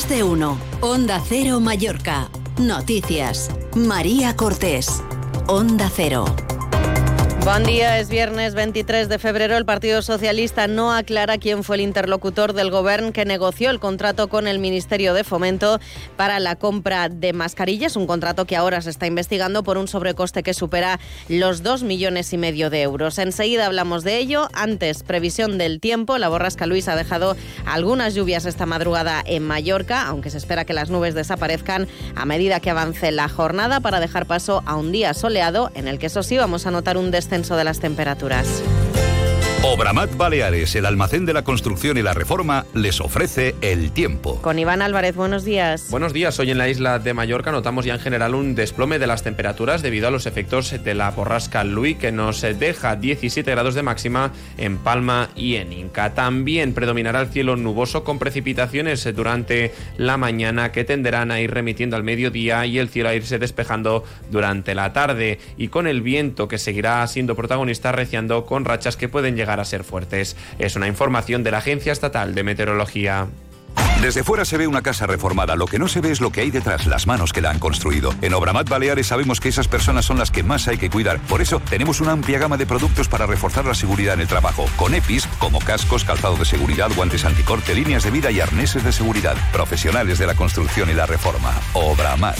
Más de uno. Onda Cero Mallorca. Noticias. María Cortés. Onda Cero. Buen día, es viernes 23 de febrero. El Partido Socialista no aclara quién fue el interlocutor del Gobierno que negoció el contrato con el Ministerio de Fomento para la compra de mascarillas, un contrato que ahora se está investigando por un sobrecoste que supera los 2 millones y medio de euros. Enseguida hablamos de ello. Antes, previsión del tiempo. La borrasca Luis ha dejado algunas lluvias esta madrugada en Mallorca, aunque se espera que las nubes desaparezcan a medida que avance la jornada para dejar paso a un día soleado en el que eso sí vamos a notar un descenso de las temperaturas. Obramat Baleares, el almacén de la construcción y la reforma, les ofrece el tiempo. Con Iván Álvarez, buenos días. Buenos días. Hoy en la isla de Mallorca notamos ya en general un desplome de las temperaturas debido a los efectos de la borrasca Louis que nos deja 17 grados de máxima en Palma y en Inca. También predominará el cielo nuboso con precipitaciones durante la mañana que tenderán a ir remitiendo al mediodía y el cielo a irse despejando durante la tarde y con el viento que seguirá siendo protagonista reciando con rachas que pueden llegar a ser fuertes. Es una información de la Agencia Estatal de Meteorología. Desde fuera se ve una casa reformada, lo que no se ve es lo que hay detrás, las manos que la han construido. En Obramat Baleares sabemos que esas personas son las que más hay que cuidar. Por eso tenemos una amplia gama de productos para reforzar la seguridad en el trabajo, con EPIs como cascos, calzado de seguridad, guantes anticorte, líneas de vida y arneses de seguridad. Profesionales de la construcción y la reforma. Obramat.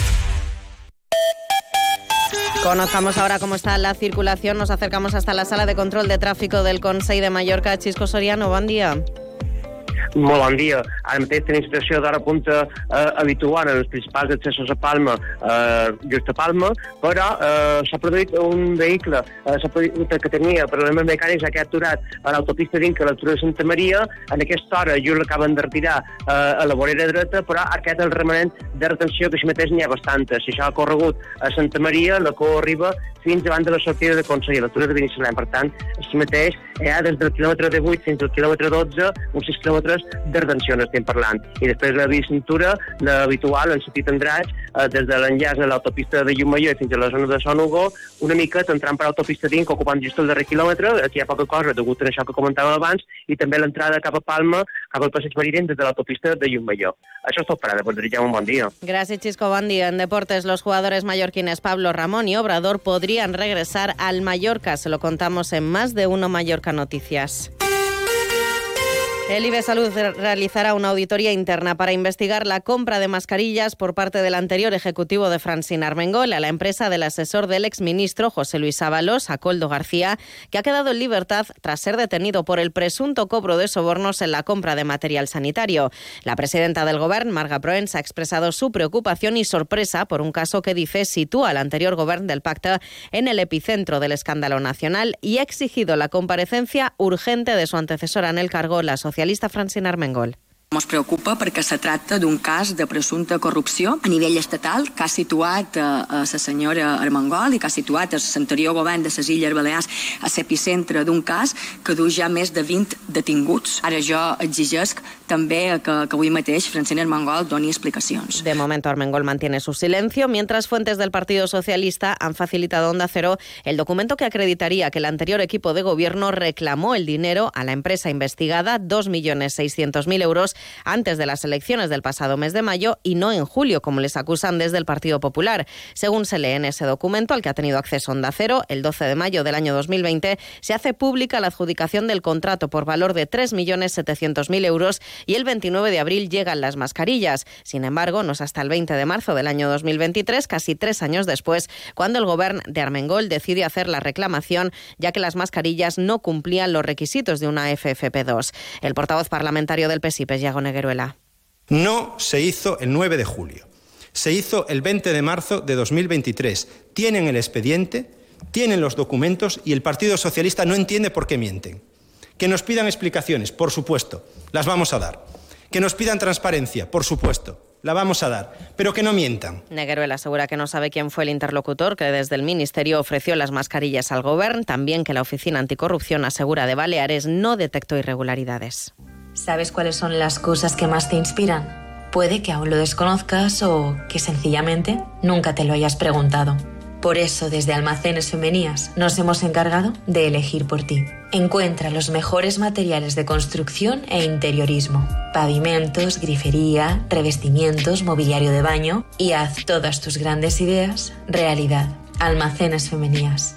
Conozcamos ahora cómo está la circulación. Nos acercamos hasta la sala de control de tráfico del Consell de Mallorca. Chisco Soriano, buen día. Molt bon dia. Ara mateix tenim situació d'hora punta eh, habitual en els principals accessos a Palma, eh, just a Palma, però eh, s'ha produït un vehicle eh, produït, que tenia problemes mecànics que ha aturat a l'autopista d'Inca, a l'altura de Santa Maria. En aquesta hora just l'acaben de retirar eh, a la vorera dreta, però aquest el remanent de retenció, que si mateix n'hi ha bastanta. Si això ha corregut a Santa Maria, la cor arriba fins davant de la sortida de Consell, a l'altura de Benissalem. Per tant, així mateix hi ha des del quilòmetre 18 fins al quilòmetre 12 uns 6 quilòmetres de retenció n'estem parlant. I després la bicintura, l'habitual, en sentit Andratx, eh, des de l'enllaç a l'autopista de Llumaió fins a la zona de Son Hugo, una mica entrant per l'autopista d'Inc, ocupant just el darrer quilòmetre, aquí hi ha poca cosa degut a això que comentàvem abans, i també l'entrada cap a Palma, cap al passeig marítim des de l'autopista de Llumaió. Això és tot per ara, pues desitgem un bon dia. Gracias, Chisco. Buen día. En deportes, los jugadores mallorquines Pablo Ramón y Obrador podrían regresar al Mallorca. Se lo contamos en más de uno Mallorca Noticias. El IBE Salud realizará una auditoría interna para investigar la compra de mascarillas por parte del anterior ejecutivo de Francine Armengol a la empresa del asesor del exministro José Luis Ábalos, Acoldo García, que ha quedado en libertad tras ser detenido por el presunto cobro de sobornos en la compra de material sanitario. La presidenta del Gobierno, Marga Proens, ha expresado su preocupación y sorpresa por un caso que dice sitúa al anterior Gobierno del Pacto en el epicentro del escándalo nacional y ha exigido la comparecencia urgente de su antecesora en el cargo, la sociedad socialista Francina Armengol. Ens preocupa perquè se tracta d'un cas de presumpta corrupció a nivell estatal que ha situat a, a la senyora Armengol i que ha situat l'anterior govern de les Illes Balears a l'epicentre d'un cas que du ja més de 20 detinguts. Ara jo exigesc també que, que avui mateix Francina Armengol doni explicacions. De momento Armengol mantiene su silencio, mientras fuentes del Partido Socialista han facilitado a Onda Cero el documento que acreditaría que el anterior equipo de gobierno reclamó el dinero a la empresa investigada, 2.600.000 euros, antes de las elecciones del pasado mes de mayo y no en julio, como les acusan desde el Partido Popular. Según se lee en ese documento, al que ha tenido acceso Onda Cero, el 12 de mayo del año 2020 se hace pública la adjudicación del contrato por valor de 3.700.000 euros y el 29 de abril llegan las mascarillas. Sin embargo, no es hasta el 20 de marzo del año 2023, casi tres años después, cuando el gobierno de Armengol decide hacer la reclamación, ya que las mascarillas no cumplían los requisitos de una FFP2. El portavoz parlamentario del PSIP Negueruela. No se hizo el 9 de julio. Se hizo el 20 de marzo de 2023. Tienen el expediente, tienen los documentos y el Partido Socialista no entiende por qué mienten. Que nos pidan explicaciones, por supuesto, las vamos a dar. Que nos pidan transparencia, por supuesto, la vamos a dar, pero que no mientan. Negueruela asegura que no sabe quién fue el interlocutor que desde el Ministerio ofreció las mascarillas al Gobierno, también que la Oficina Anticorrupción asegura de Baleares no detectó irregularidades. ¿Sabes cuáles son las cosas que más te inspiran? Puede que aún lo desconozcas o que sencillamente nunca te lo hayas preguntado. Por eso, desde Almacenes Femenías, nos hemos encargado de elegir por ti. Encuentra los mejores materiales de construcción e interiorismo, pavimentos, grifería, revestimientos, mobiliario de baño y haz todas tus grandes ideas realidad. Almacenes Femenías.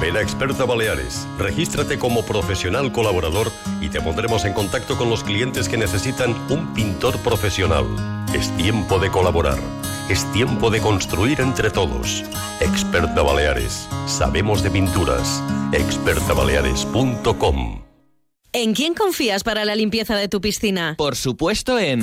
Ven a Experta Baleares, regístrate como profesional colaborador y te pondremos en contacto con los clientes que necesitan un pintor profesional. Es tiempo de colaborar. Es tiempo de construir entre todos. Experta Baleares. Sabemos de pinturas. expertabaleares.com ¿En quién confías para la limpieza de tu piscina? Por supuesto en...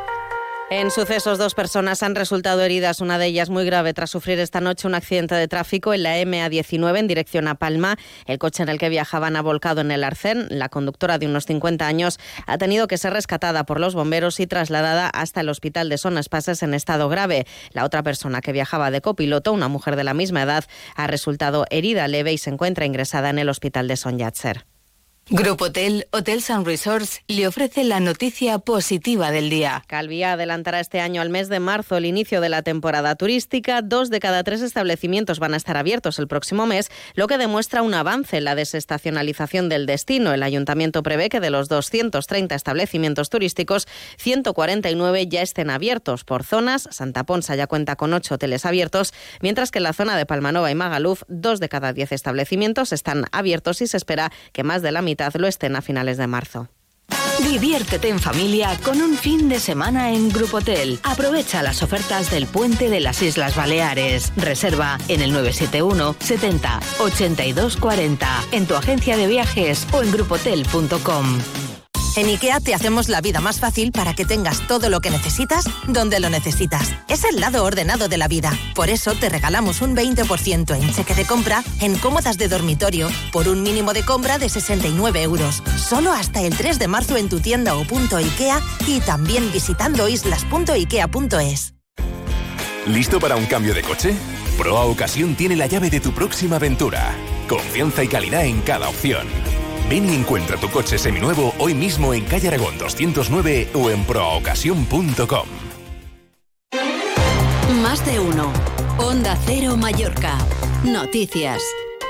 En sucesos, dos personas han resultado heridas, una de ellas muy grave, tras sufrir esta noche un accidente de tráfico en la MA19 en dirección a Palma. El coche en el que viajaban ha volcado en el arcén. La conductora de unos 50 años ha tenido que ser rescatada por los bomberos y trasladada hasta el hospital de Son Espases en estado grave. La otra persona que viajaba de copiloto, una mujer de la misma edad, ha resultado herida leve y se encuentra ingresada en el hospital de Son Yatser. Grupo Hotel, Hotels and Resorts le ofrece la noticia positiva del día. Calvía adelantará este año al mes de marzo el inicio de la temporada turística. Dos de cada tres establecimientos van a estar abiertos el próximo mes, lo que demuestra un avance en la desestacionalización del destino. El ayuntamiento prevé que de los 230 establecimientos turísticos, 149 ya estén abiertos por zonas. Santa Ponsa ya cuenta con ocho hoteles abiertos, mientras que en la zona de Palmanova y Magaluf, dos de cada diez establecimientos están abiertos y se espera que más de la mitad lo estén a finales de marzo. Diviértete en familia con un fin de semana en Grupo Hotel. Aprovecha las ofertas del Puente de las Islas Baleares. Reserva en el 971 70 82 40 en tu agencia de viajes o en grupotel.com. En IKEA te hacemos la vida más fácil para que tengas todo lo que necesitas donde lo necesitas. Es el lado ordenado de la vida. Por eso te regalamos un 20% en cheque de compra en cómodas de dormitorio por un mínimo de compra de 69 euros. Solo hasta el 3 de marzo en tu tienda o punto IKEA y también visitando islas.ikea.es. ¿Listo para un cambio de coche? Proa Ocasión tiene la llave de tu próxima aventura. Confianza y calidad en cada opción. Ven y encuentra tu coche seminuevo hoy mismo en Calle Aragón 209 o en proaocasión.com. Más de uno. Onda Cero Mallorca. Noticias.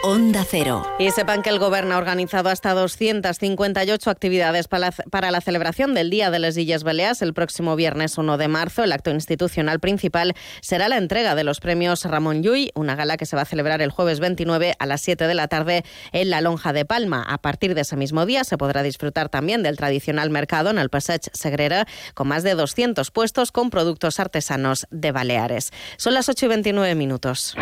Onda Cero. Y sepan que el Gobierno ha organizado hasta 258 actividades para la, para la celebración del Día de las Illes Baleares el próximo viernes 1 de marzo. El acto institucional principal será la entrega de los premios Ramón Llull, una gala que se va a celebrar el jueves 29 a las 7 de la tarde en la Lonja de Palma. A partir de ese mismo día se podrá disfrutar también del tradicional mercado en el Passeig Segrera, con más de 200 puestos con productos artesanos de Baleares. Son las 8 y 29 minutos.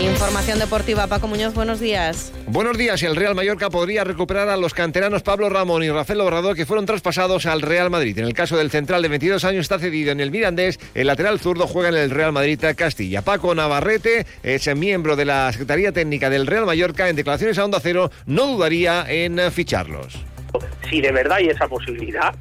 Información deportiva, Paco Muñoz, buenos días. Buenos días. El Real Mallorca podría recuperar a los canteranos Pablo Ramón y Rafael Obrador que fueron traspasados al Real Madrid. En el caso del central de 22 años está cedido en el Mirandés. El lateral zurdo juega en el Real Madrid Castilla. Paco Navarrete es miembro de la Secretaría Técnica del Real Mallorca. En declaraciones a Onda Cero no dudaría en ficharlos. Si de verdad hay esa posibilidad,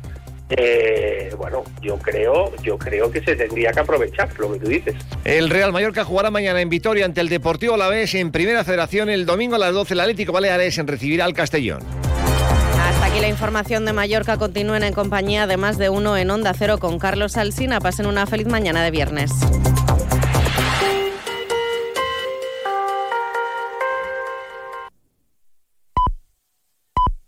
eh, bueno, yo creo, yo creo que se tendría que aprovechar lo que tú dices. El Real Mallorca jugará mañana en Vitoria ante el Deportivo Alavés en Primera Federación. El domingo a las 12 el Atlético Baleares en recibirá al Castellón. Hasta aquí la información de Mallorca. Continúen en compañía de más de uno en Onda Cero con Carlos Alsina. Pasen una feliz mañana de viernes.